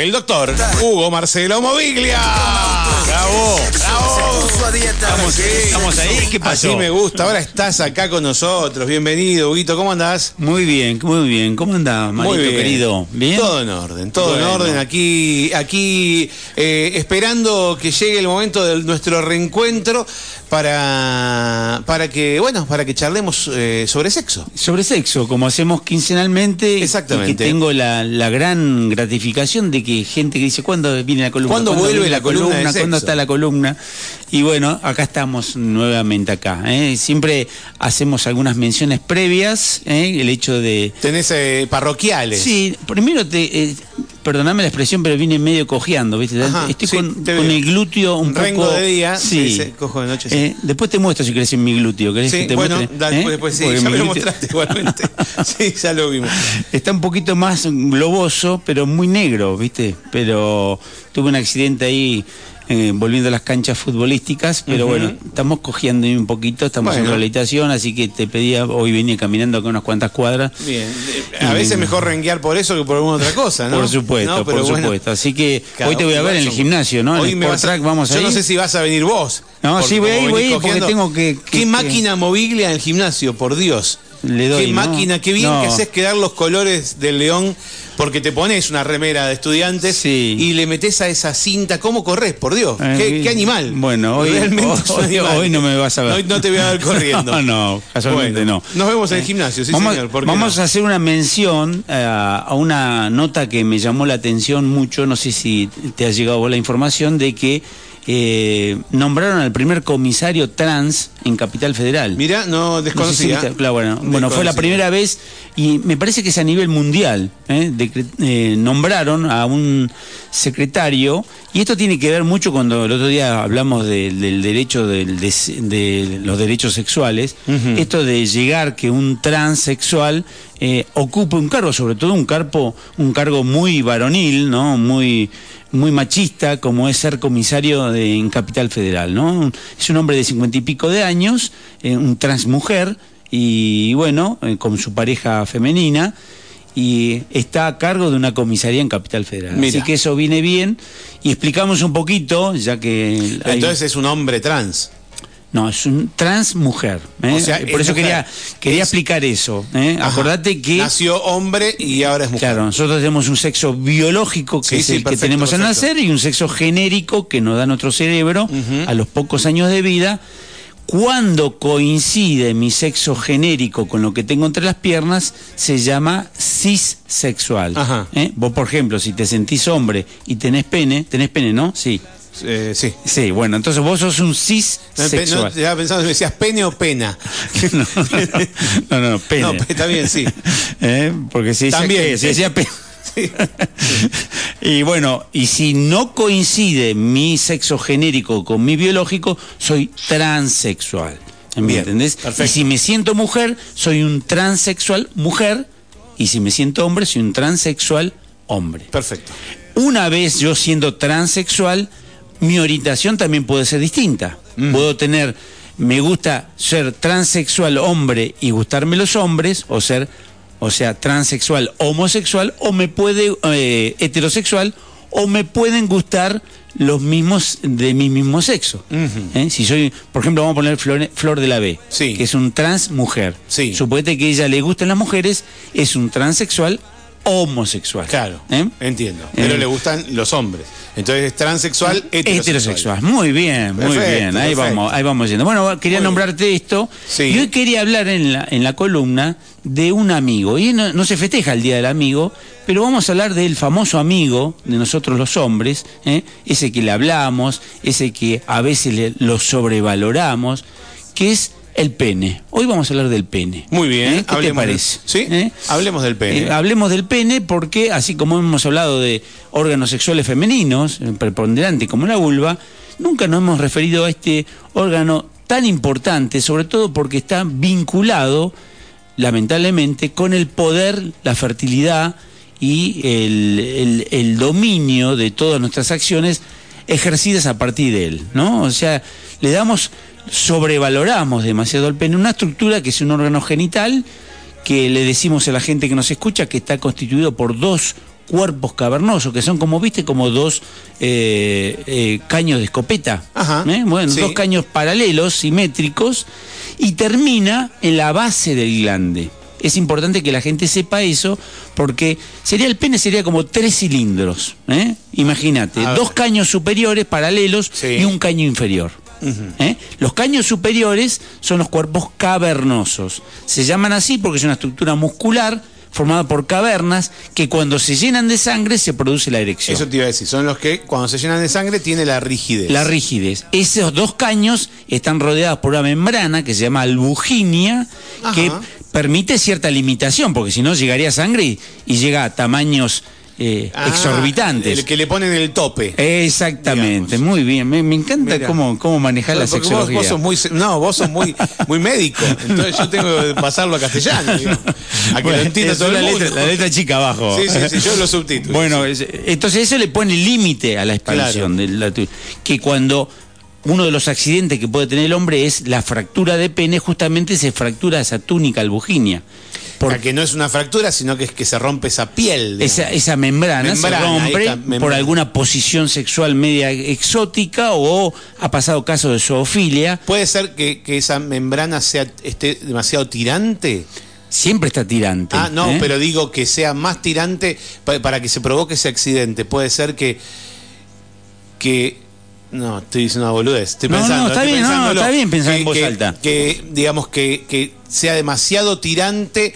el doctor Hugo Marcelo Moviglia. Bravo, bravo. Estamos, estamos ahí, ¿qué pasó? Así me gusta. Ahora estás acá con nosotros. Bienvenido, Huguito. ¿Cómo andás? Muy bien, muy bien. ¿Cómo andás, Muy Marito bien. querido? ¿Bien? Todo en orden, todo en orden. Aquí, aquí eh, esperando que llegue el momento de nuestro reencuentro para, para que, bueno, para que charlemos eh, sobre sexo. Sobre sexo, como hacemos quincenalmente. Exactamente. Y que tengo la, la gran gratificación de que gente que dice, ¿cuándo viene la columna? ¿Cuándo vuelve la columna de ¿Cuándo está la columna? Y bueno, acá estamos nuevamente acá. ¿eh? Siempre hacemos algunas menciones previas, ¿eh? el hecho de... Tenés eh, parroquiales. Sí, primero te... Perdoname la expresión, pero vine medio cojeando, ¿viste? Ajá, Estoy sí, con, con el glúteo un Rengo poco... de día, sí. dice, cojo de noche, sí. Eh, después te muestro si querés en mi glúteo. ¿Querés Sí, que te bueno, muestre? da- ¿Eh? después, después sí, Porque ya me lo mostraste igualmente. sí, ya lo vimos. Está un poquito más globoso, pero muy negro, ¿viste? Pero tuve un accidente ahí eh, volviendo a las canchas futbolísticas, pero bueno, estamos cogiendo un poquito, estamos en Bueno. rehabilitación, así que te pedía, hoy venía caminando acá unas cuantas cuadras. Bien. A veces mejor renguear por eso que por alguna otra cosa, ¿no? Por supuesto, No, por bueno, supuesto. Así que hoy te voy a ver en el gimnasio, ¿no? En Hoy el me vas a- vamos Yo ahí. no sé si vas a venir vos. No, sí, voy ahí, venís voy ahí, porque cogiendo. tengo que- que- ¿Qué que- máquina moviglia en el gimnasio, por Dios? Le doy, Qué ¿no? máquina, qué bien No. que haces quedar los colores del león, porque te pones una remera de estudiantes Sí. y le metes a esa cinta. ¿Cómo corres, por Dios? Eh, ¿Qué, qué animal? Bueno, hoy, hoy- hoy no me vas a ver. Hoy no te voy a ver corriendo. No, no, casualmente Bueno, no. Nos vemos en el gimnasio, sí, vamos señor. ¿por qué vamos no? a hacer una mención eh, a una nota que me llamó la atención mucho, no sé si te ha llegado la información, de que eh, nombraron al primer comisario trans en Capital Federal. Mirá, no No sé si desconocía. claro, bueno, bueno, fue la primera vez y me parece que es a nivel mundial. ¿eh? Eh, nombraron a un secretario y esto tiene que ver mucho cuando el otro día hablamos de- del derecho del- de, de los derechos sexuales. Esto de llegar que un transexual eh, ocupe un cargo, sobre todo un cargo, un cargo muy varonil, ¿no? Muy muy machista como es ser comisario de, en Capital Federal, ¿no? Es un hombre de cincuenta y pico de años, eh, un transmujer, y bueno, eh, con su pareja femenina, y está a cargo de una comisaría en Capital Federal. Mira. Así que eso viene bien, y explicamos un poquito, ya que... hay- Entonces es un hombre trans. no, es un transmujer. ¿eh? O sea, Por es eso mujer. quería, quería Es- explicar eso. ¿eh? Acordate que... Nació hombre y ahora es mujer. Claro, nosotros tenemos un sexo biológico que Sí, es sí, el que perfecto, tenemos al perfecto. nacer y un sexo genérico que nos da nuestro cerebro a los pocos años de vida. Cuando coincide mi sexo genérico con lo que tengo entre las piernas, se llama cissexual. Ajá. ¿Eh? Vos, por ejemplo, si te sentís hombre y tenés pene, tenés pene, ¿no? Sí. Eh, sí. Sí, bueno, entonces vos sos un No, cissexual. estaba pensando si me decías pene o pena. no, no, no, no, pene. No, está bien, sí. ¿Eh? Porque si decía, También, que- si decía pene. Sí. y bueno, y si no coincide mi sexo genérico con mi biológico, soy transexual. ¿Me Bien, entendés? perfecto. Y si me siento mujer, soy un transexual mujer. Y si me siento hombre, soy un transexual hombre. Perfecto. Una vez yo siendo transexual, mi orientación también puede ser distinta. Mm. Puedo tener, me gusta ser transexual hombre y gustarme los hombres, o ser, o sea, transexual homosexual, o me puede, eh, heterosexual, o me pueden gustar los mismos de mi mismo sexo. ¿Eh? Si soy, por ejemplo, vamos a poner Flor, Flor de la B, Sí. que es un trans mujer. Sí. Suponete que ella le gustan las mujeres, es un transexual homosexual. Claro. ¿Eh? Entiendo. Pero Eh. le gustan los hombres. Entonces es transexual, heterosexual. Heterosexual. Muy bien, muy Perfecto, bien. Ahí perfecto. vamos, ahí vamos yendo. Bueno, quería Muy nombrarte esto. Sí. Y hoy quería hablar en la, en la columna de un amigo. Y no, no se festeja el Día del Amigo, pero vamos a hablar del famoso amigo de nosotros los hombres, ¿eh? ese que le hablamos, ese que a veces le- lo sobrevaloramos, que es el pene. Hoy vamos a hablar del pene. Muy bien. ¿Eh? ¿Qué te hablemos del- parece? Sí. ¿Eh? Hablemos del pene. Eh, hablemos del pene porque, así como hemos hablado de órganos sexuales femeninos, preponderante como la vulva, nunca nos hemos referido a este órgano tan importante, sobre todo porque está vinculado, lamentablemente, con el poder, la fertilidad y el, el- el dominio de todas nuestras acciones ejercidas a partir de él, ¿no? O sea, le damos, sobrevaloramos demasiado al pene, una estructura que es un órgano genital que le decimos a la gente que nos escucha que está constituido por dos cuerpos cavernosos, que son como, viste, como dos eh, eh, caños de escopeta. Ajá, ¿eh? Bueno, sí. dos caños paralelos, simétricos, y termina en la base del glande. Es importante que la gente sepa eso, porque sería el pene sería como tres cilindros. ¿eh? Imagínate, dos caños superiores paralelos Sí. y un caño inferior. ¿eh? Los caños superiores son los cuerpos cavernosos. Se llaman así porque es una estructura muscular formada por cavernas que cuando se llenan de sangre se produce la erección. Eso te iba a decir, son los que cuando se llenan de sangre tiene la rigidez. La rigidez. Esos dos caños están rodeados por una membrana que se llama albuginia, Ajá. que permite cierta limitación, porque si no llegaría sangre y, y llega a tamaños eh, Ah, exorbitantes. El que le ponen el tope. Exactamente, digamos. muy bien. Me, me encanta Mira. cómo, cómo manejar la Porque vos, sexología. vos sos muy, no, vos sos muy, muy médico. Entonces yo tengo que pasarlo a castellano, digamos, a que Bueno, lo entienda el la mundo. letra, la letra chica abajo. Sí, sí, sí, yo los subtítulos. Bueno, es- entonces eso le pone límite a la expansión. de la que cuando uno de los accidentes que puede tener el hombre es la fractura de pene, justamente se fractura esa túnica albuginia. Por A que no es una fractura, sino que es que se rompe esa piel. esa, esa membrana, Membrana, se rompe membrana. por alguna posición sexual media exótica o ha pasado caso de zoofilia. ¿Puede ser que, que esa membrana sea esté demasiado tirante? Siempre está tirante. Ah, no, ¿eh? pero digo que sea más tirante pa- para que se provoque ese accidente. Puede ser que. que no, estoy diciendo una boludez. Estoy No, no, pensando, está estoy bien, no, está bien pensar Que- en voz que- alta. Que, digamos, que, que sea demasiado tirante.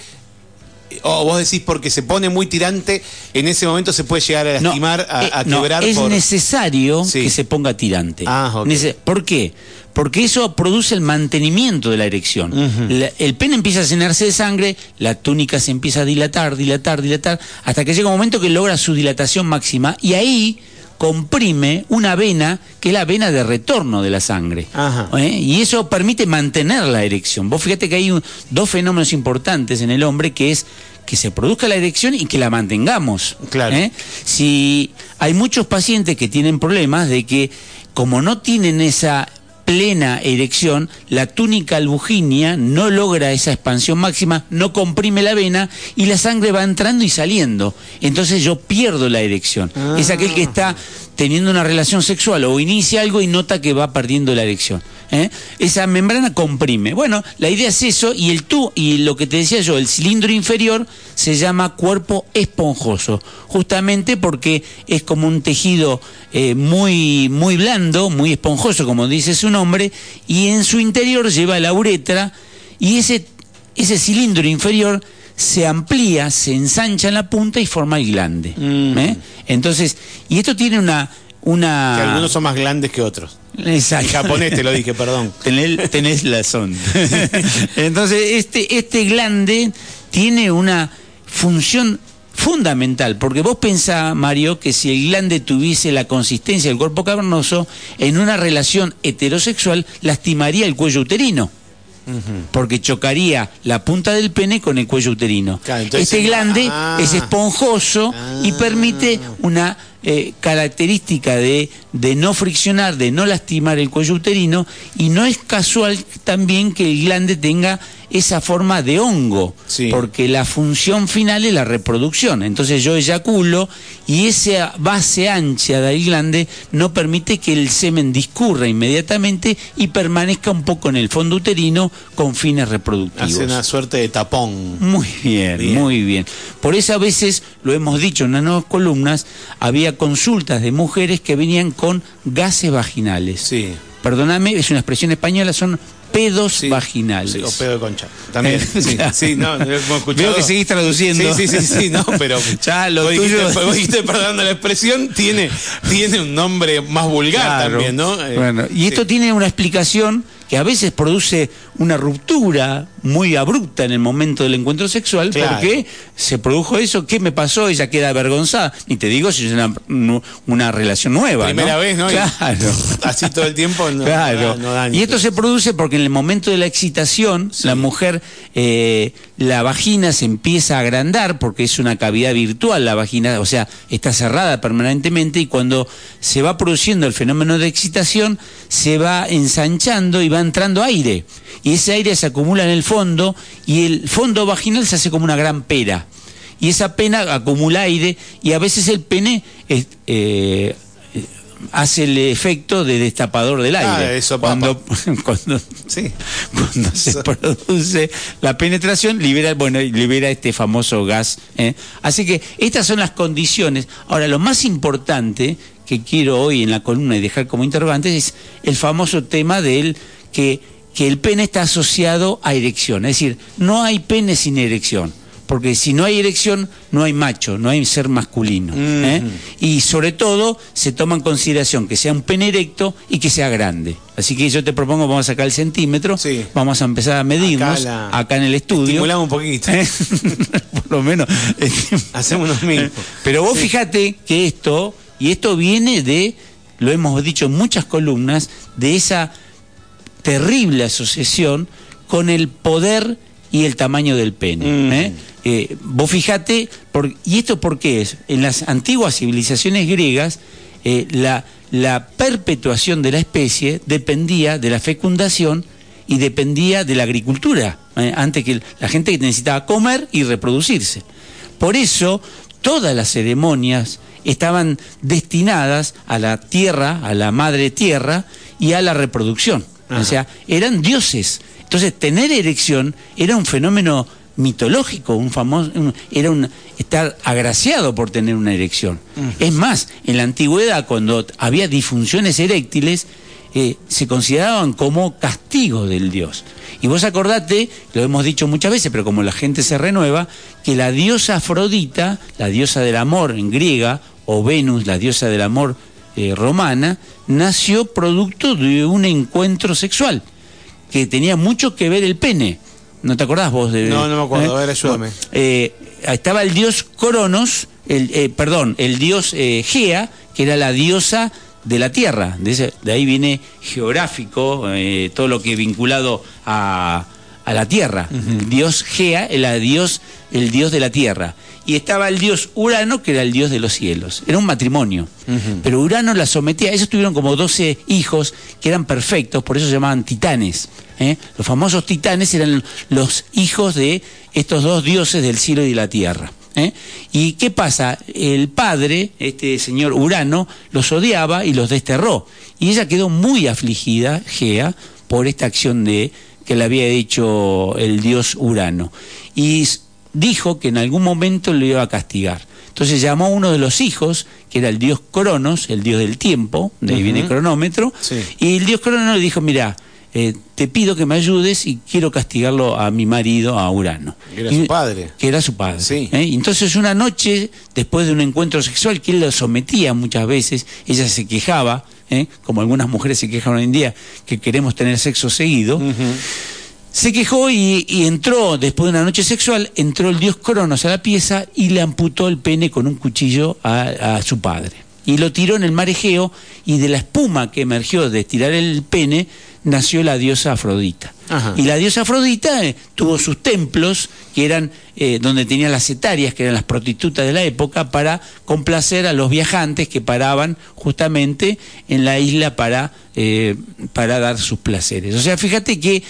O vos decís porque se pone muy tirante, en ese momento se puede llegar a No, lastimar, a, eh, a no, quebrar es por. necesario Sí. que se ponga tirante. Ah, ¿Por qué? Porque eso produce el mantenimiento de la erección. La- el pene empieza a llenarse de sangre, la túnica se empieza a dilatar, dilatar, dilatar, hasta que llega un momento que logra su dilatación máxima y ahí comprime una vena que es la vena de retorno de la sangre. Ajá. ¿Eh? Y eso permite mantener la erección. Vos fíjate que hay un- dos fenómenos importantes en el hombre que es que se produzca la erección y que la mantengamos. Claro. ¿Eh? Si hay muchos pacientes que tienen problemas de que como no tienen esa plena erección, la túnica albuginia no logra esa expansión máxima, no comprime la vena y la sangre va entrando y saliendo. Entonces yo pierdo la erección. Es aquel que está teniendo una relación sexual o inicia algo y nota que va perdiendo la erección. ¿eh? Esa membrana comprime. Bueno, la idea es eso y el tú y lo que te decía yo, el cilindro inferior se llama cuerpo esponjoso, justamente porque es como un tejido eh, muy muy blando, muy esponjoso, como dice su nombre, y en su interior lleva la uretra y ese ese cilindro inferior se amplía, se ensancha en la punta y forma el glande. Mm. ¿eh? Entonces, y esto tiene una una Que algunos son más grandes que otros. Exacto. En japonés te lo dije, perdón. Tenés, tenés razón. Entonces, este, este glande tiene una función fundamental, porque vos pensás, Mario, que si el glande tuviese la consistencia del cuerpo cavernoso, en una relación heterosexual lastimaría el cuello uterino. Porque chocaría la punta del pene con el cuello uterino. Claro, este glande Ah. es esponjoso y Ah. permite una eh, característica de, de no friccionar, de no lastimar el cuello uterino, y no es casual también que el glande tenga esa forma de hongo, Sí. porque la función final es la reproducción. Entonces yo eyaculo y esa base ancha del glande no permite que el semen discurra inmediatamente y permanezca un poco en el fondo uterino con fines reproductivos. Hace una suerte de tapón. Muy bien, Bien. muy bien. Por eso a veces, lo hemos dicho en las nuevas columnas, había consultas de mujeres que venían con gases vaginales. Sí. Perdóname, es una expresión española, son pedos Sí. vaginales. Sí, o pedo de concha. También. Sí, sí, no, hemos escuchado. Veo que seguís traduciendo. Sí, sí, sí, sí, no, pero. Ya, lo vos dijiste, tuyo- vos dijiste, perdón la expresión, tiene, tiene un nombre más vulgar Claro. también, ¿no? Eh, Bueno, y esto sí. tiene una explicación que a veces produce una ruptura muy abrupta en el momento del encuentro sexual, Claro. porque se produjo eso, ¿qué me pasó? Ella queda avergonzada. Ni te digo si es una, una relación nueva. Primera ¿no? vez, ¿no? Y Claro. Así todo el tiempo no, claro. no y esto se produce porque en el momento de la excitación, la mujer, eh, la vagina se empieza a agrandar porque es una cavidad virtual, la vagina, o sea, está cerrada permanentemente y cuando se va produciendo el fenómeno de excitación, se va ensanchando y va entrando aire. Y ese aire se acumula en el fondo y el fondo vaginal se hace como una gran pera. y esa pena acumula aire y a veces el pene eh, eh, hace el efecto de destapador del Ah, aire. eso, cuando, cuando, Sí. cuando se produce la penetración, libera, bueno, libera este famoso gas. ¿eh? Así que estas son las condiciones. Ahora, lo más importante que quiero hoy en la columna y dejar como interrogante es el famoso tema del que, que el pene está asociado a erección. Es decir, no hay pene sin erección. Porque si no hay erección, no hay macho, no hay ser masculino. ¿eh? Y sobre todo, se toma en consideración que sea un pene erecto y que sea grande. Así que yo te propongo, vamos a sacar el centímetro, Sí. vamos a empezar a medirnos Acá en el estudio. Estimulamos un poquito. ¿Eh? Por lo menos. Hacemos unos mil. Pero vos fíjate que esto, y esto viene de, lo hemos dicho en muchas columnas, de esa terrible asociación con el poder y el tamaño del pene. Mm. ¿eh? Eh, vos fíjate, por- ¿y esto por qué es? En las antiguas civilizaciones griegas, eh, la, la perpetuación de la especie dependía de la fecundación y dependía de la agricultura, antes que la gente que necesitaba comer y reproducirse. Por eso, todas las ceremonias estaban destinadas a la tierra, a la madre tierra y a la reproducción. Ajá. O sea, eran dioses. Entonces, tener erección era un fenómeno mitológico, un famoso, un- era un estar agraciado por tener una erección. Es más, en la antigüedad, cuando había disfunciones eréctiles, eh, se consideraban como castigo del dios. Y vos acordate, lo hemos dicho muchas veces, pero como la gente se renueva, que la diosa Afrodita, la diosa del amor en griega, o Venus, la diosa del amor eh, romana, nació producto de un encuentro sexual, que tenía mucho que ver el pene. ¿No te acordás vos de No, no me acuerdo. A ver, ayúdame. eh, estaba el dios Cronos, el, eh, perdón, el dios eh, Gea, que era la diosa de la tierra. De, ese- de ahí viene geográfico, eh, todo lo que es vinculado a, a la tierra. El dios Gea, el dios, el dios de la tierra. Y estaba el dios Urano, que era el dios de los cielos. Era un matrimonio. Pero Urano la sometía, ellos tuvieron como 12 hijos que eran perfectos, por eso se llamaban titanes. ¿eh? Los famosos titanes eran los hijos de estos dos dioses del cielo y de la tierra. ¿eh? ¿Y qué pasa? El padre, este señor Urano, los odiaba y los desterró. Y ella quedó muy afligida, Gea, por esta acción de que le había hecho el dios Urano. Y dijo que en algún momento lo iba a castigar. Entonces llamó a uno de los hijos, que era el dios Cronos, el dios del tiempo, de ahí viene cronómetro, Sí. y el dios Cronos le dijo, mira, eh, te pido que me ayudes y quiero castigarlo a mi marido, a Urano. Era Y- su padre. Que era su padre. Sí. ¿eh? Entonces una noche, después de un encuentro sexual, que él lo sometía muchas veces, ella se quejaba, ¿eh? como algunas mujeres se quejan hoy en día, que queremos tener sexo seguido. Se quejó y, y entró, después de una noche sexual, entró el dios Cronos a la pieza y le amputó el pene con un cuchillo a, a su padre. Y lo tiró en el mar Egeo y de la espuma que emergió de tirar el pene nació la diosa Afrodita. Ajá. Y la diosa Afrodita eh, tuvo sus templos, que eran eh, donde tenían las etarias, que eran las prostitutas de la época, para complacer a los viajantes que paraban justamente en la isla para, eh, para dar sus placeres. O sea, fíjate que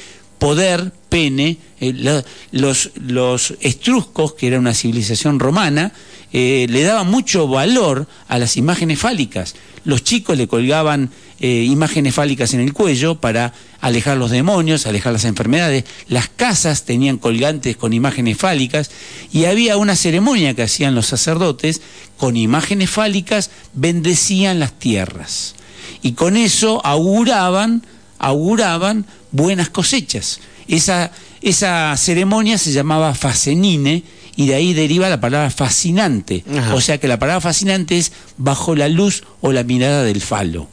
poder, pene, eh, los, los estruscos, que era una civilización romana, eh, le daban mucho valor a las imágenes fálicas. Los chicos le colgaban eh, imágenes fálicas en el cuello para alejar los demonios, alejar las enfermedades. Las casas tenían colgantes con imágenes fálicas y había una ceremonia que hacían los sacerdotes con imágenes fálicas, bendecían las tierras. Y con eso auguraban, auguraban buenas cosechas. Esa, esa ceremonia se llamaba facenine y de ahí deriva la palabra fascinante. Ajá. O sea que la palabra fascinante es bajo la luz o la mirada del falo.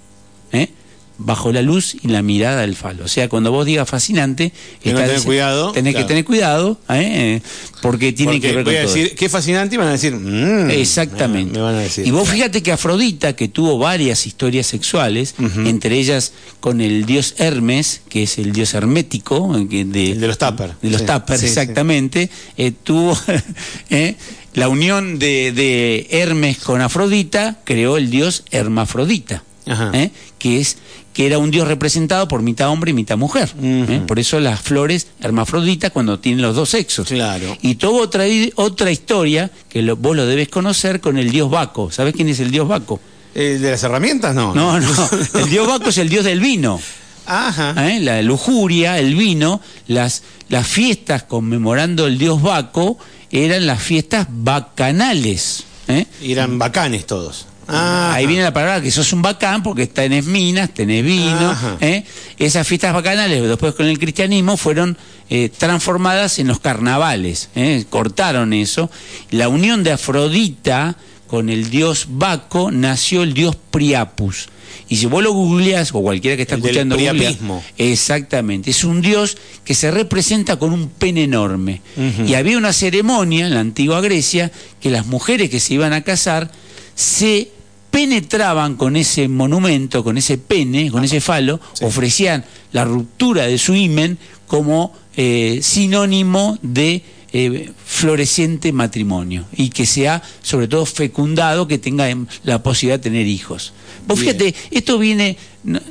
Bajo la luz y la mirada del falo. O sea, cuando vos digas fascinante, Tenés que cuidado, Tenés claro. que tener cuidado, ¿eh? Porque tiene Porque que ver voy con a todo decir, qué fascinante, y van a decir, mm, Exactamente. Me van a decir. Y vos fíjate que Afrodita, que tuvo varias historias sexuales, entre ellas con el dios Hermes, que es el dios hermético, eh, de, El de los tupper. de los Sí, tupper, sí, sí. exactamente, eh, tuvo eh, la unión de, de Hermes con Afrodita, creó el dios Hermafrodita. Ajá. ¿eh? que es que era un dios representado por mitad hombre y mitad mujer. ¿eh? Por eso las flores hermafroditas cuando tienen los dos sexos. Claro. Y tuvo otra, otra historia que lo- vos lo debes conocer con el dios Baco. ¿Sabés quién es el dios Baco? ¿El de las herramientas? No. No, no. El dios Baco es el dios del vino. Ajá. ¿eh? La lujuria, el vino, las, las fiestas conmemorando el dios Baco eran las fiestas bacanales. ¿eh? Eran bacanes todos. Ah, Ahí viene la palabra que sos un bacán porque tenés minas, tenés vino. ¿eh? Esas fiestas bacanales, después con el cristianismo, fueron eh, transformadas en los carnavales. ¿eh? Cortaron eso. La unión de Afrodita con el dios Baco nació el dios Priapus. Y si vos lo googleás, o cualquiera que está El escuchando googlea. Exactamente. Es un dios que se representa con un pene enorme. Y había una ceremonia en la antigua Grecia que las mujeres que se iban a casar se penetraban con ese monumento, con ese pene, con ese falo, Sí. ofrecían la ruptura de su himen como eh, sinónimo de eh, floreciente matrimonio y que sea sobre todo fecundado, que tenga em, la posibilidad de tener hijos. Vos Bien. fíjate, esto viene,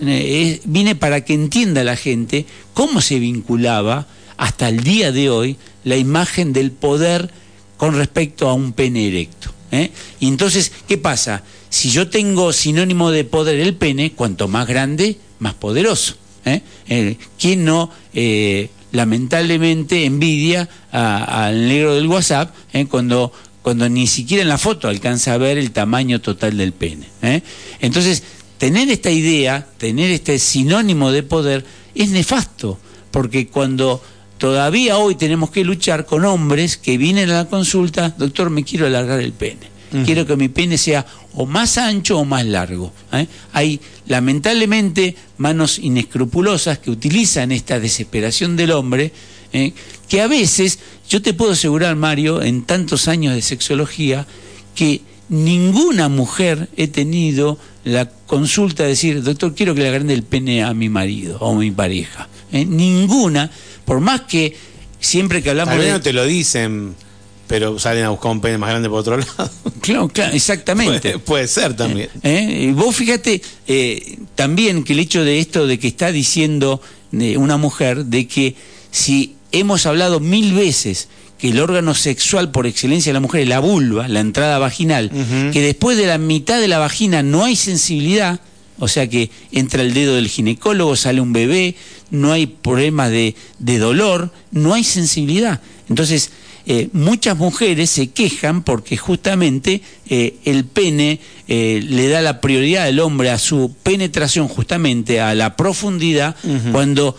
eh, viene para que entienda la gente cómo se vinculaba hasta el día de hoy la imagen del poder con respecto a un pene erecto. Y entonces, ¿qué pasa? Si yo tengo sinónimo de poder el pene, cuanto más grande, más poderoso. ¿eh? Eh, ¿Quién no, eh, lamentablemente, envidia al negro del WhatsApp cuando, cuando ni siquiera en la foto alcanza a ver el tamaño total del pene? Entonces, tener esta idea, tener este sinónimo de poder, es nefasto, porque cuando todavía hoy tenemos que luchar con hombres que vienen a la consulta, doctor, me quiero alargar el pene. Quiero que mi pene sea o más ancho o más largo. ¿eh? Hay lamentablemente manos inescrupulosas que utilizan esta desesperación del hombre, ¿eh? que a veces, yo te puedo asegurar, Mario, en tantos años de sexología, que ninguna mujer he tenido la consulta de decir, doctor, quiero que le agrande el pene a mi marido o a mi pareja. ¿eh? Ninguna, por más que siempre que hablamos Tal vez de... no te lo dicen, pero salen a buscar un pene más grande por otro lado. Claro, claro, exactamente. Puede, puede ser también. ¿Eh? Y vos fíjate eh, también que el hecho de esto de que está diciendo eh, una mujer, de que si hemos hablado mil veces que el órgano sexual por excelencia de la mujer es la vulva, la entrada vaginal, que después de la mitad de la vagina no hay sensibilidad, o sea que entra el dedo del ginecólogo, sale un bebé, no hay problemas de, de dolor, no hay sensibilidad. Entonces, eh, muchas mujeres se quejan porque justamente eh, el pene eh, le da la prioridad al hombre a su penetración, justamente a la profundidad, cuando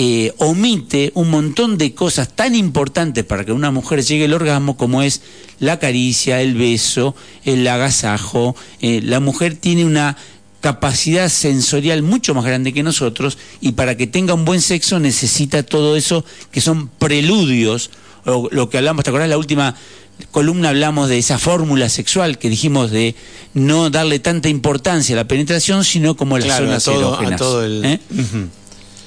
eh, omite un montón de cosas tan importantes para que una mujer llegue al orgasmo como es la caricia, el beso, el agasajo. Eh, la mujer tiene una capacidad sensorial mucho más grande que nosotros y para que tenga un buen sexo necesita todo eso que son preludios, o lo que hablamos, ¿te acordás? La última columna hablamos de esa fórmula sexual que dijimos de no darle tanta importancia a la penetración, sino como a las Claro, a zonas todo, a erógenas. todo el. ¿eh?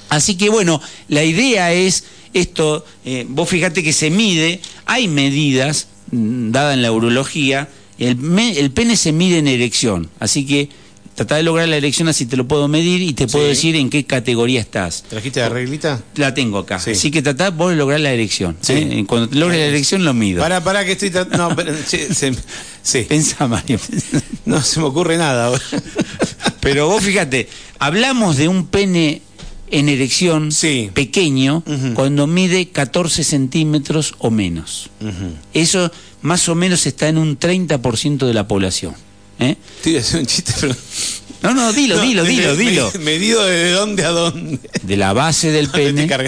Así que bueno, la idea es esto, eh, vos fíjate que se mide, hay medidas mm, dadas en la urología, el, me- el pene se mide en erección, así que trata de lograr la erección así te lo puedo medir y te puedo Sí. decir en qué categoría estás. ¿Trajiste la reglita? La tengo acá, Sí. así que tratá vos de lograr la erección. Sí. ¿eh? Cuando logres la erección lo mido. Para, para que estoy. No, pero, che, se- sí. Pensá, Mario. No se me ocurre nada ahora. Pero vos fíjate, hablamos de un pene en erección Sí. pequeño cuando mide 14 centímetros o menos. Eso más o menos está en un 30% de la población. ¿Eh? Un chiste, pero. No, no, dilo, No, dilo, dilo, me- dilo. Medido de dónde a dónde. De la base del pene.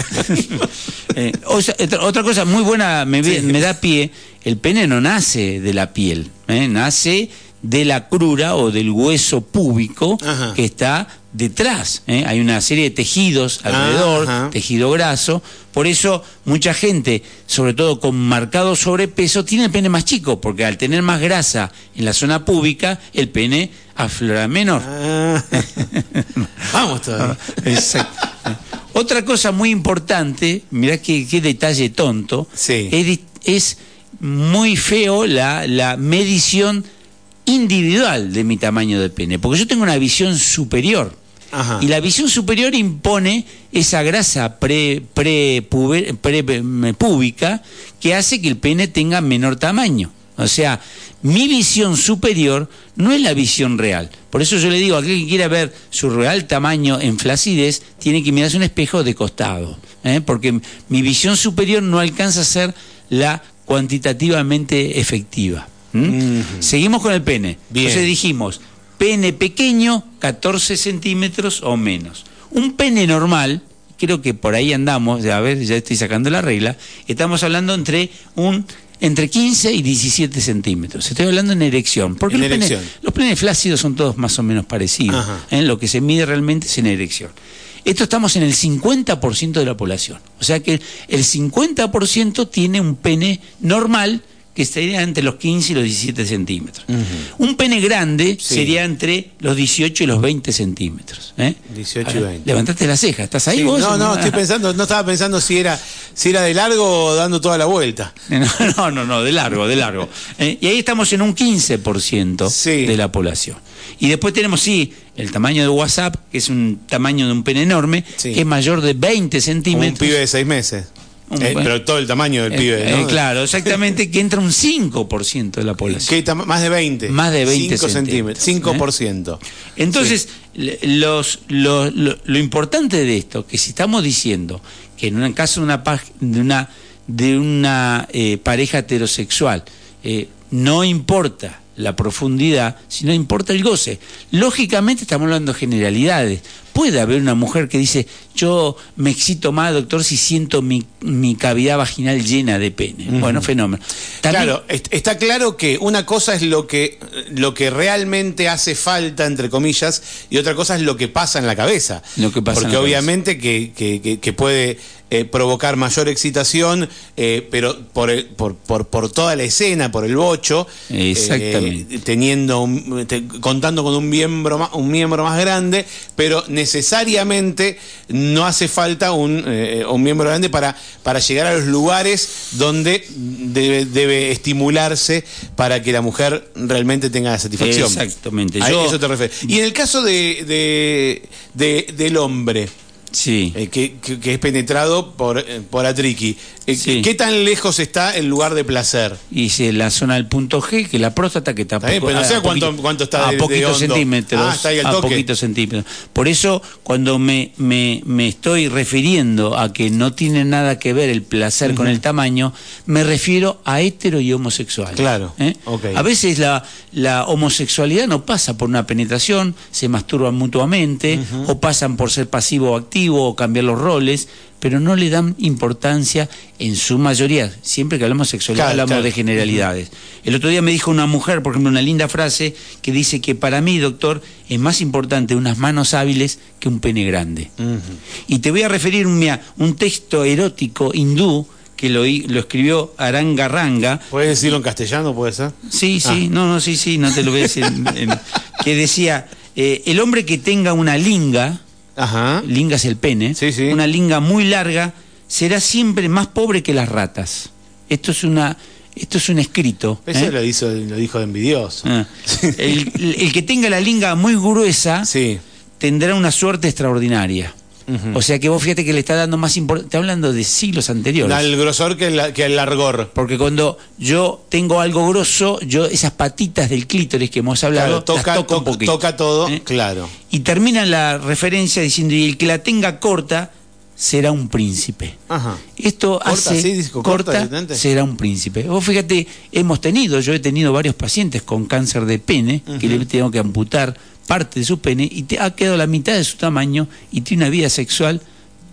Eh, o sea, otra- cosa muy buena me, ve- Sí. me da pie, el pene no nace de la piel, ¿eh? nace de la crura o del hueso púbico Ajá. que está detrás. ¿eh? Hay una serie de tejidos alrededor, Ajá. tejido graso, por eso mucha gente, sobre todo con marcado sobrepeso, tiene el pene más chico, porque al tener más grasa en la zona púbica, el pene aflora menor. Ah. Vamos todavía. Exacto. Otra cosa muy importante, mirá qué, qué detalle tonto, Sí. es, es muy feo la, la medición individual de mi tamaño de pene, porque yo tengo una visión superior. Ajá. Y la visión superior impone esa grasa pre, pre, pre- que hace que el pene tenga menor tamaño. O sea, mi visión superior no es la visión real. Por eso yo le digo, aquel que quiera ver su real tamaño en flacidez, tiene que mirarse un espejo de costado. ¿eh? Porque mi visión superior no alcanza a ser la cuantitativamente efectiva. ¿M? Seguimos con el pene. Bien. Entonces dijimos, pene pequeño, 14 centímetros o menos. Un pene normal, creo que por ahí andamos, ya a ver, ya estoy sacando la regla, estamos hablando entre un entre 15 y 17 centímetros. Estoy hablando en erección. Porque En los, penes, erección. los penes flácidos son todos más o menos parecidos. ¿eh? Lo que se mide realmente es en erección. Esto estamos en el 50% de la población. O sea que el 50% tiene un pene normal que estaría entre los 15 y los 17 centímetros. Un pene grande Sí. sería entre los 18 y los 20 centímetros. ¿eh? 18 y A ver, 20. Levantaste la ceja, ¿estás ahí Sí, vos? no, no, estoy pensando, no estaba pensando si era, si era de largo o dando toda la vuelta. No, no, no, no, de largo, de largo. Eh, y ahí estamos en un 15% Sí. de la población. Y después tenemos, sí, el tamaño de WhatsApp, que es un tamaño de un pene enorme, que es mayor de 20 Como centímetros. un pibe de seis meses. Un- Eh, pero todo el tamaño del Eh, pibe, eh, claro, exactamente, que entra un 5% de la población. ¿Qué tama- más de 20. Más de 20 5 centímetros, centímetros. 5%. Entonces, le- los, lo, lo- lo importante de esto, que si estamos diciendo que en un caso de una, de una, de una eh, pareja heterosexual eh, no importa la profundidad, sino importa el goce. Lógicamente estamos hablando de generalidades. Puede haber una mujer que dice, yo me excito más, doctor, si siento mi, mi cavidad vaginal llena de pene. Bueno, fenómeno. También- Claro, est- está claro que una cosa es lo que, lo que realmente hace falta, entre comillas, y otra cosa es lo que pasa en la cabeza. Lo que pasa en Porque la obviamente que, que- que- puede eh, provocar mayor excitación, eh, pero por, el- por, por, por toda la escena, por el bocho, eh, Exactamente. teniendo un- te- contando con un miembro, más, un miembro más grande, pero necesariamente no hace falta un, eh, un miembro grande para, para llegar a los lugares donde debe, debe estimularse para que la mujer realmente tenga la satisfacción. Exactamente. A eso te refieres. Y en el caso de, de- de- del hombre, Sí. eh, que, que- que es penetrado por, eh, por Atriqui, eh, Sí. ¿qué tan lejos está el lugar de placer? Y si la zona del punto G, que la próstata que está Está bien, pero no sé a cuánto- poquito- cuánto está a de- de poquitos hondo. centímetros. Ah, está ahí al a toque. poquitos centímetros. Por eso, cuando me, me, me estoy refiriendo a que no tiene nada que ver el placer con el tamaño, me refiero a hetero y homosexual. Claro, ¿Eh? ok. A veces la, la homosexualidad no pasa por una penetración, se masturban mutuamente, o pasan por ser pasivo o activo, o cambiar los roles, pero no le dan importancia en su mayoría. Siempre que hablamos sexualidad Claro, hablamos claro. de generalidades. El otro día me dijo una mujer, por ejemplo, una linda frase que dice que para mí, doctor, es más importante unas manos hábiles que un pene grande. Y te voy a referir un, texto erótico hindú que lo, escribió Aranga Ranga, ¿Puedes decirlo en castellano, puede ser? Sí, Ah. sí, no, no, sí, sí, no te lo voy a decir. que decía, eh, el hombre que tenga una linga, Ajá. linga es el pene, Sí, sí. una linga muy larga, será siempre más pobre que las ratas. Esto es una, esto es un escrito. Eso ¿eh? lo, hizo, lo dijo de envidioso. Ah. el, el que tenga la linga muy gruesa Sí. tendrá una suerte extraordinaria. O sea que vos fíjate que le está dando más importancia, está hablando de siglos anteriores. Al grosor que, la- que el largor. Porque cuando yo tengo algo grosso, yo esas patitas del clítoris que hemos hablado, Claro, toca, las toco un to- poquito. toca todo, ¿Eh? claro. Y termina la referencia diciendo, y el que la tenga corta será un príncipe. Ajá. Esto Corta, hace sí, corta, será un príncipe. Vos fíjate, hemos tenido, yo he tenido varios pacientes con cáncer de pene que le tengo que amputar parte de su pene y te ha quedado la mitad de su tamaño y tiene una vida sexual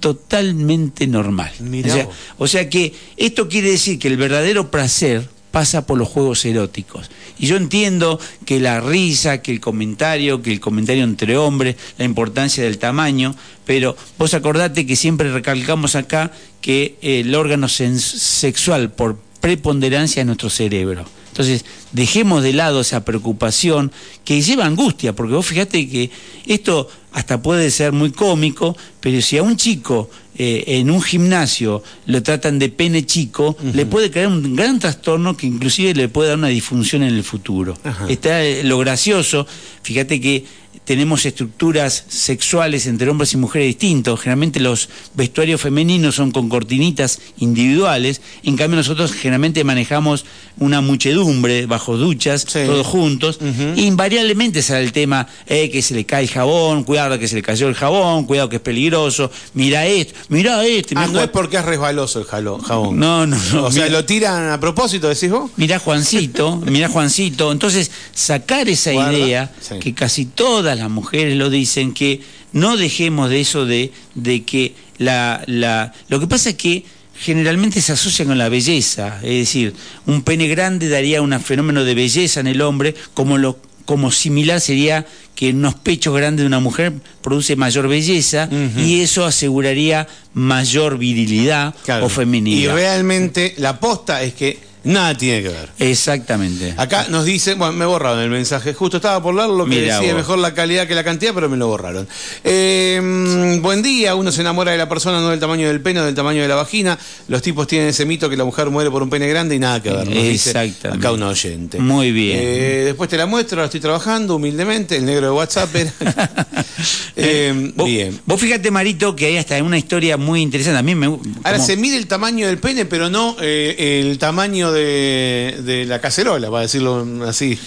totalmente normal. O, sea, o sea que esto quiere decir que el verdadero placer pasa por los juegos eróticos. Y yo entiendo que la risa, que el comentario, que el comentario entre hombres, la importancia del tamaño, pero vos acordate que siempre recalcamos acá que el órgano sexual por preponderancia es nuestro cerebro. Entonces, dejemos de lado esa preocupación que lleva angustia, porque vos fíjate que esto hasta puede ser muy cómico, pero si a un chico eh, en un gimnasio lo tratan de pene chico, le puede crear un gran trastorno que inclusive le puede dar una disfunción en el futuro. Está eh, lo gracioso, fíjate que tenemos estructuras sexuales entre hombres y mujeres distintos. Generalmente los vestuarios femeninos son con cortinitas individuales, en cambio nosotros generalmente manejamos una muchedumbre bajo duchas, todos juntos. invariablemente sale el tema eh, que se le cae el jabón, cuidado que se le cayó el jabón, cuidado que es peligroso, mira esto, mira este. Ah, no es porque es resbaloso el jabón. No, no, no. O sea, lo tiran a propósito, decís vos. Mira Juancito, mira Juancito. Entonces, sacar esa idea que casi todas las mujeres lo dicen, que no dejemos de eso de, de que la, la... Lo que pasa es que generalmente se asocia con la belleza, es decir, un pene grande daría un fenómeno de belleza en el hombre, como lo como similar sería que unos pechos grandes de una mujer produce mayor belleza y eso aseguraría mayor virilidad o feminidad. Y realmente la posta es que Nada tiene que ver. Exactamente. Acá nos dice, bueno, me borraron el mensaje, justo estaba por leerlo, que decía mejor la calidad que la cantidad, pero me lo borraron. Eh, buen día, uno se enamora de la persona no del tamaño del pene o del tamaño de la vagina. Los tipos tienen ese mito que la mujer muere por un pene grande y nada que ver. Exactamente. acá un oyente. Muy bien. Eh, después te la muestro, la estoy trabajando humildemente, el negro de WhatsApp. eh, bien. Vos fíjate, Marito, que hay hasta una historia muy interesante. A mí me. Ahora se mide el tamaño del pene, pero no eh, el tamaño de, la cacerola, para decirlo así,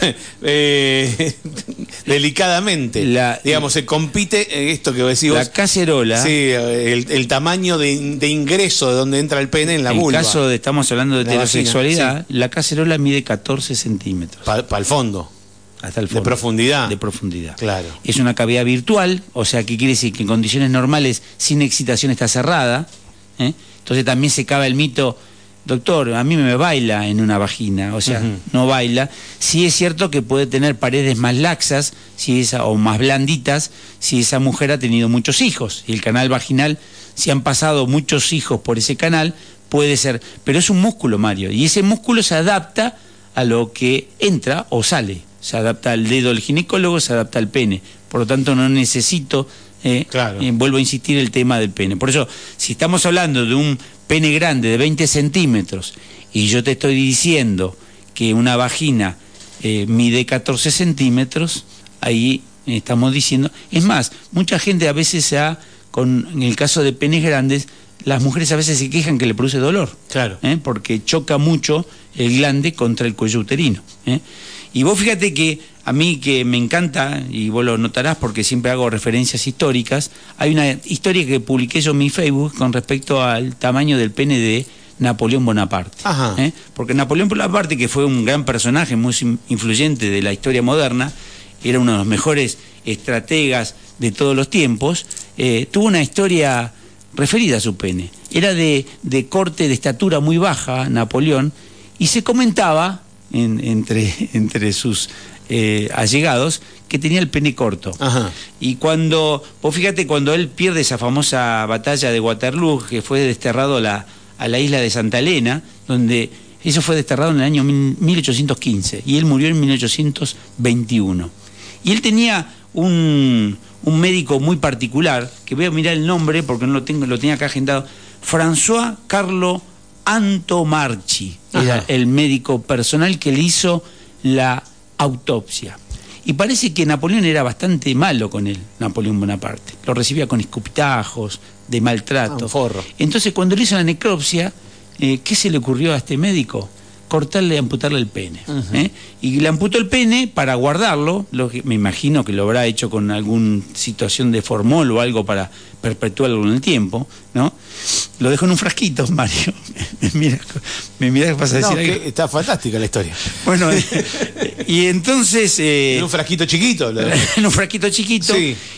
eh, delicadamente. Digamos, se compite eh, esto que decís La cacerola. Sí, el, tamaño de, ingreso de donde entra el pene en la vulva. En caso de, estamos hablando de heterosexualidad, la cacerola mide 14 centímetros. Para el fondo. Hasta el fondo. De profundidad. De profundidad. Claro. Es una cavidad virtual, o sea que quiere decir que en condiciones normales, sin excitación, está cerrada. ¿eh? Entonces también se cava el mito doctor, a mí me baila en una vagina, o sea, no baila. Sí es cierto que puede tener paredes más laxas si esa, o más blanditas si esa mujer ha tenido muchos hijos. Y el canal vaginal, si han pasado muchos hijos por ese canal, puede ser. Pero es un músculo, Mario, y ese músculo se adapta a lo que entra o sale. Se adapta al dedo del ginecólogo, se adapta al pene. Por lo tanto, no necesito eh, claro. Eh, vuelvo a insistir el tema del pene. Por eso, si estamos hablando de un pene grande de 20 centímetros y yo te estoy diciendo que una vagina eh, mide 14 centímetros, ahí estamos diciendo. Es más, mucha gente a veces se ha, con, en el caso de penes grandes, las mujeres a veces se quejan que le produce dolor. Claro. Porque choca mucho el glande contra el cuello uterino. Y vos fíjate que a mí que me encanta, y vos lo notarás porque siempre hago referencias históricas, hay una historia que publiqué yo en mi Facebook con respecto al tamaño del pene de Napoleón Bonaparte. ¿eh? Porque Napoleón Bonaparte, que fue un gran personaje muy influyente de la historia moderna, era uno de los mejores estrategas de todos los tiempos, eh, tuvo una historia referida a su pene. Era de, de corte de estatura muy baja, Napoleón, y se comentaba entre, entre sus eh, allegados que tenía el pene corto. Y cuando, vos fíjate, cuando él pierde esa famosa batalla de Waterloo, que fue desterrado a la, a la isla de Santa Elena, donde eso fue desterrado en el año 1815 y él murió en 1821. Y él tenía un, un médico muy particular, que voy a mirar el nombre porque no lo tengo, lo tenía acá agendado, François Carlo Antomarchi, era el médico personal que le hizo la autopsia. Y parece que Napoleón era bastante malo con él, Napoleón Bonaparte. Lo recibía con escupitajos, de maltrato. Ah, Entonces, cuando le hizo la necropsia, eh, ¿qué se le ocurrió a este médico? Cortarle, amputarle el pene. ¿eh? Y le amputó el pene para guardarlo, lo que, me imagino que lo habrá hecho con alguna situación de formol o algo para perpetuarlo en el tiempo, ¿no? Lo dejo en un frasquito, Mario. me mira, me mira que pasa a decir algo. está fantástica la historia. Bueno, y entonces... Eh, en un frasquito chiquito. en un frasquito chiquito.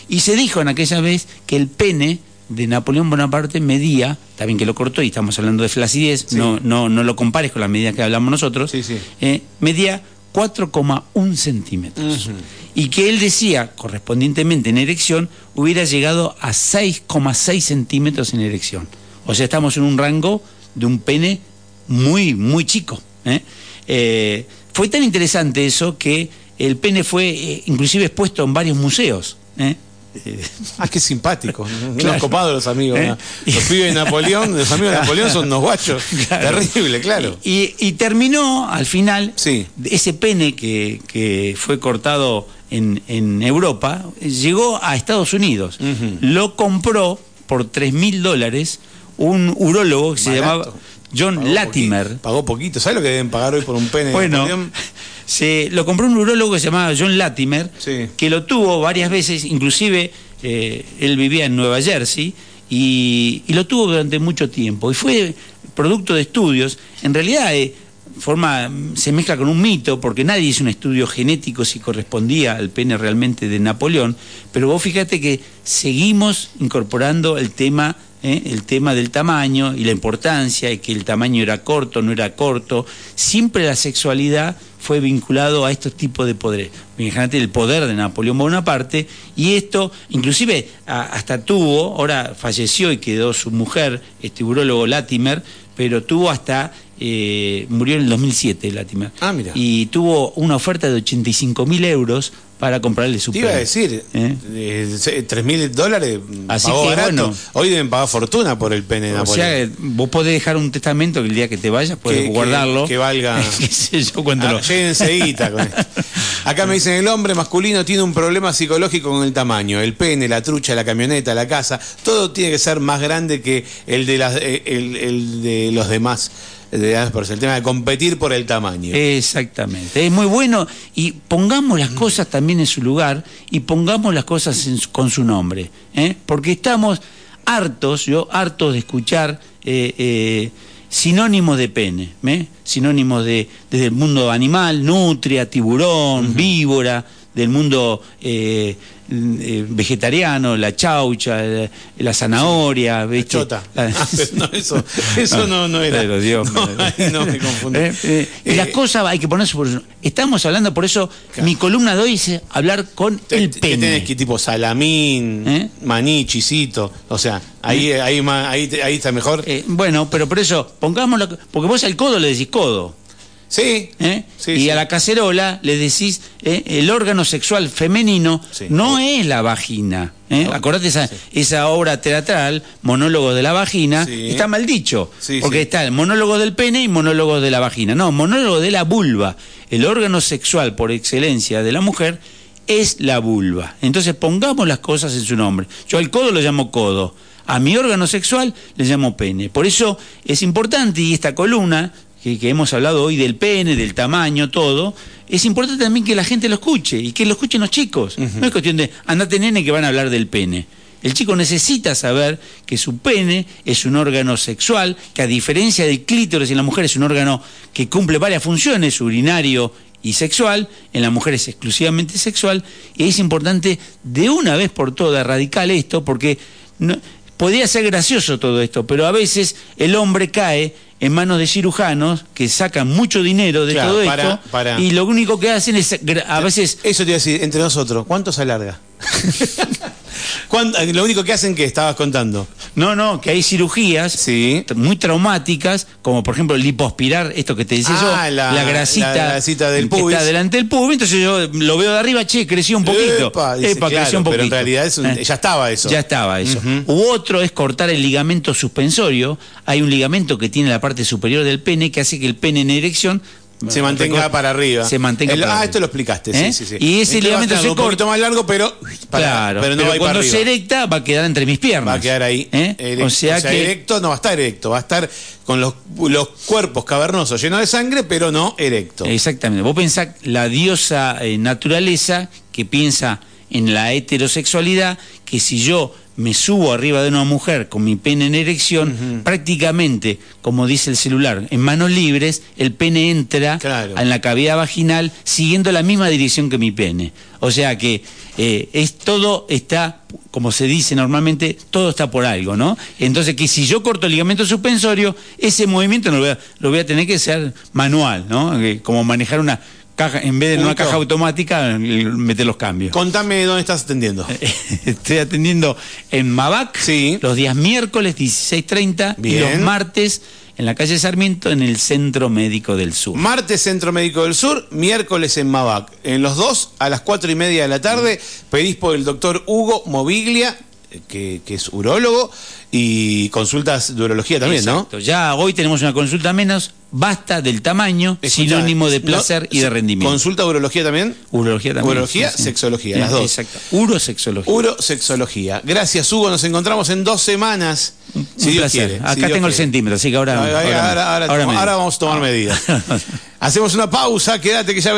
Y se dijo en aquella vez que el pene de Napoleón Bonaparte medía, también que lo cortó y estamos hablando de flacidez, no, no, no lo compares con la medida que hablamos nosotros, eh, medía 4,1 centímetros. Y que él decía, correspondientemente en erección, hubiera llegado a 6,6 centímetros en erección. O sea, estamos en un rango de un pene muy, muy chico. ¿eh? Eh, fue tan interesante eso que el pene fue inclusive expuesto en varios museos Ah, qué simpático. Unos Claro. copados los amigos. ¿Eh? Los pibes de Napoleón, los amigos de Napoleón son unos guachos. Claro. Terrible, claro. Y, y terminó al final Sí. ese pene que, que fue cortado en, en Europa, llegó a Estados Unidos. Lo compró por 3 mil dólares un urólogo que se llamaba John Pagó Latimer. poquito, Pagó poquito. ¿Sabes lo que deben pagar hoy por un pene de Bueno, Napoleón? se lo compró un urólogo que se llamaba John Latimer, Sí. que lo tuvo varias veces, inclusive eh, él vivía en Nueva Jersey y, y lo tuvo durante mucho tiempo. Y fue producto de estudios, en realidad eh, forma, se mezcla con un mito, porque nadie hizo un estudio genético si correspondía al pene realmente de Napoleón, pero vos fíjate que seguimos incorporando el tema ¿eh? el tema del tamaño y la importancia, y que el tamaño era corto, no era corto. Siempre la sexualidad fue vinculado a estos tipos de poderes. Imagínate el poder de Napoleón Bonaparte, y esto, inclusive hasta tuvo, ahora falleció y quedó su mujer, este urólogo Latimer, pero tuvo hasta, eh, murió en el 2007 Latimer. Ah, mira. Y tuvo una oferta de 85 mil euros para comprarle su Te iba a decir, ¿Eh? eh, tres mil dólares Así pagó que, barato. bueno. Hoy deben pagar fortuna por el pene de O Napoleón. sea, eh, vos podés dejar un testamento que el día que te vayas puedes Que- guardarlo. que valga- Qué sé yo, cuando Ah, lo- llévense guita con esto. Acá me dicen, el hombre masculino tiene un problema psicológico con el tamaño. El pene, la trucha, la camioneta, la casa, todo tiene que ser más grande que el de, las, eh, el, el de los demás. De las personas. el tema de competir por el tamaño. Exactamente. Es muy bueno y pongamos las cosas también en su lugar y pongamos las cosas su- con su nombre. ¿eh? Porque estamos hartos, yo hartos de escuchar eh, eh, sinónimos de pene, ¿eh? sinónimos de desde el mundo animal, nutria, tiburón, víbora, del mundo eh, eh, vegetariano, la chaucha, la, la zanahoria, ¿viste? Chota. La- Ah, pero no, eso, eso no, no era. Pero Dios no, mío. ahí no me confundí. Eh, eh, y las Eh, cosas hay que ponerse por Estamos hablando, por eso mi columna de hoy es hablar con te- el pene. tenés que tipo salamín, ¿Eh? maní, chisito. O sea, ahí, ahí, ahí, ahí está mejor. Bueno, pero por eso, pongámoslo, porque vos al codo le decís codo. Sí. ¿eh? Sí, y sí. a la cacerola le decís eh, el órgano sexual femenino Sí. no es la vagina. ¿eh? No. Acordate esa, esa obra teatral, monólogo de la vagina, está mal dicho. Porque está el monólogo del pene y monólogo de la vagina. No, monólogo de la vulva. El órgano sexual por excelencia de la mujer es la vulva. Entonces pongamos las cosas en su nombre. Yo al codo lo llamo codo. A mi órgano sexual le llamo pene. Por eso es importante, y esta columna, que, que hemos hablado hoy del pene, del tamaño, todo, es importante también que la gente lo escuche y que lo escuchen los chicos. No es cuestión de andate nene que van a hablar del pene. El chico necesita saber que su pene es un órgano sexual, que a diferencia del clítoris en la mujer es un órgano que cumple varias funciones, urinario y sexual, en la mujer es exclusivamente sexual, y es importante de una vez por todas erradicar esto, porque no- podría ser gracioso todo esto, pero a veces el hombre cae en manos de cirujanos que sacan mucho dinero de Claro, todo para- esto para. y lo único que hacen es a veces Eso te iba a decir, entre nosotros, ¿cuánto se alarga? ¿Cuánto- Lo único que hacen que estabas contando. no no que hay cirugías Sí. muy traumáticas como por ejemplo lipoaspirar esto que te decía Ah, yo la- grasita, la grasita del que está delante del pubis entonces yo lo veo de arriba che creció un poquito Epa, dice, Epa, claro, creció un pero en poquito. realidad es un- Eh. ya estaba eso. Ya estaba eso. U otro es cortar el ligamento suspensorio. Hay un ligamento que tiene la parte superior del pene que hace que el pene en erección Se mantenga para arriba. Se mantenga El- para ah, arriba. esto lo explicaste, sí, ¿Eh? sí, sí. Y ese ligamento estar se un poquito corta. más largo, pero, para- claro, pero no va ir cuando para se erecta va a quedar entre mis piernas. Va a quedar ahí. ¿Eh? erecto. O sea, que erecto no va a estar erecto, va a estar con los, los cuerpos cavernosos llenos de sangre, pero no erecto. Exactamente. Vos pensás la diosa eh, naturaleza que piensa en la heterosexualidad, que si yo me subo arriba de una mujer con mi pene en erección, prácticamente, como dice el celular, en manos libres, el pene entra Claro. en la cavidad vaginal siguiendo la misma dirección que mi pene. O sea que eh, es todo está, como se dice normalmente, todo está por algo, ¿no? Entonces que si yo corto el ligamento suspensorio, ese movimiento lo voy a, lo voy a tener que hacer manual, ¿no? Que como manejar una caja, en vez de en una caja automática, meter los cambios. Contame dónde estás atendiendo. Estoy atendiendo en Mabac Sí. los días miércoles 16.30 y los martes en la calle Sarmiento, en el Centro Médico del Sur. Martes Centro Médico del Sur, miércoles en Mabac. En los dos, a las cuatro y media de la tarde, pedís por el doctor Hugo Moviglia, eh, que, que es urólogo, y consultas de urología también, Exacto. Ya hoy tenemos una consulta menos, basta del tamaño, Escuchá, sinónimo de no, placer y de rendimiento. ¿Consulta de urología también? Urología también. Urología, sexología, las dos. Exacto. Urosexología. Urosexología. Gracias, Hugo. Nos encontramos en dos semanas. Un si Dios placer. quiere. Acá si Dios tengo el centímetro, así que ahora. Ahora, ahora- ahora- me- ahora vamos a tomar medidas. Hacemos una pausa, quédate que ya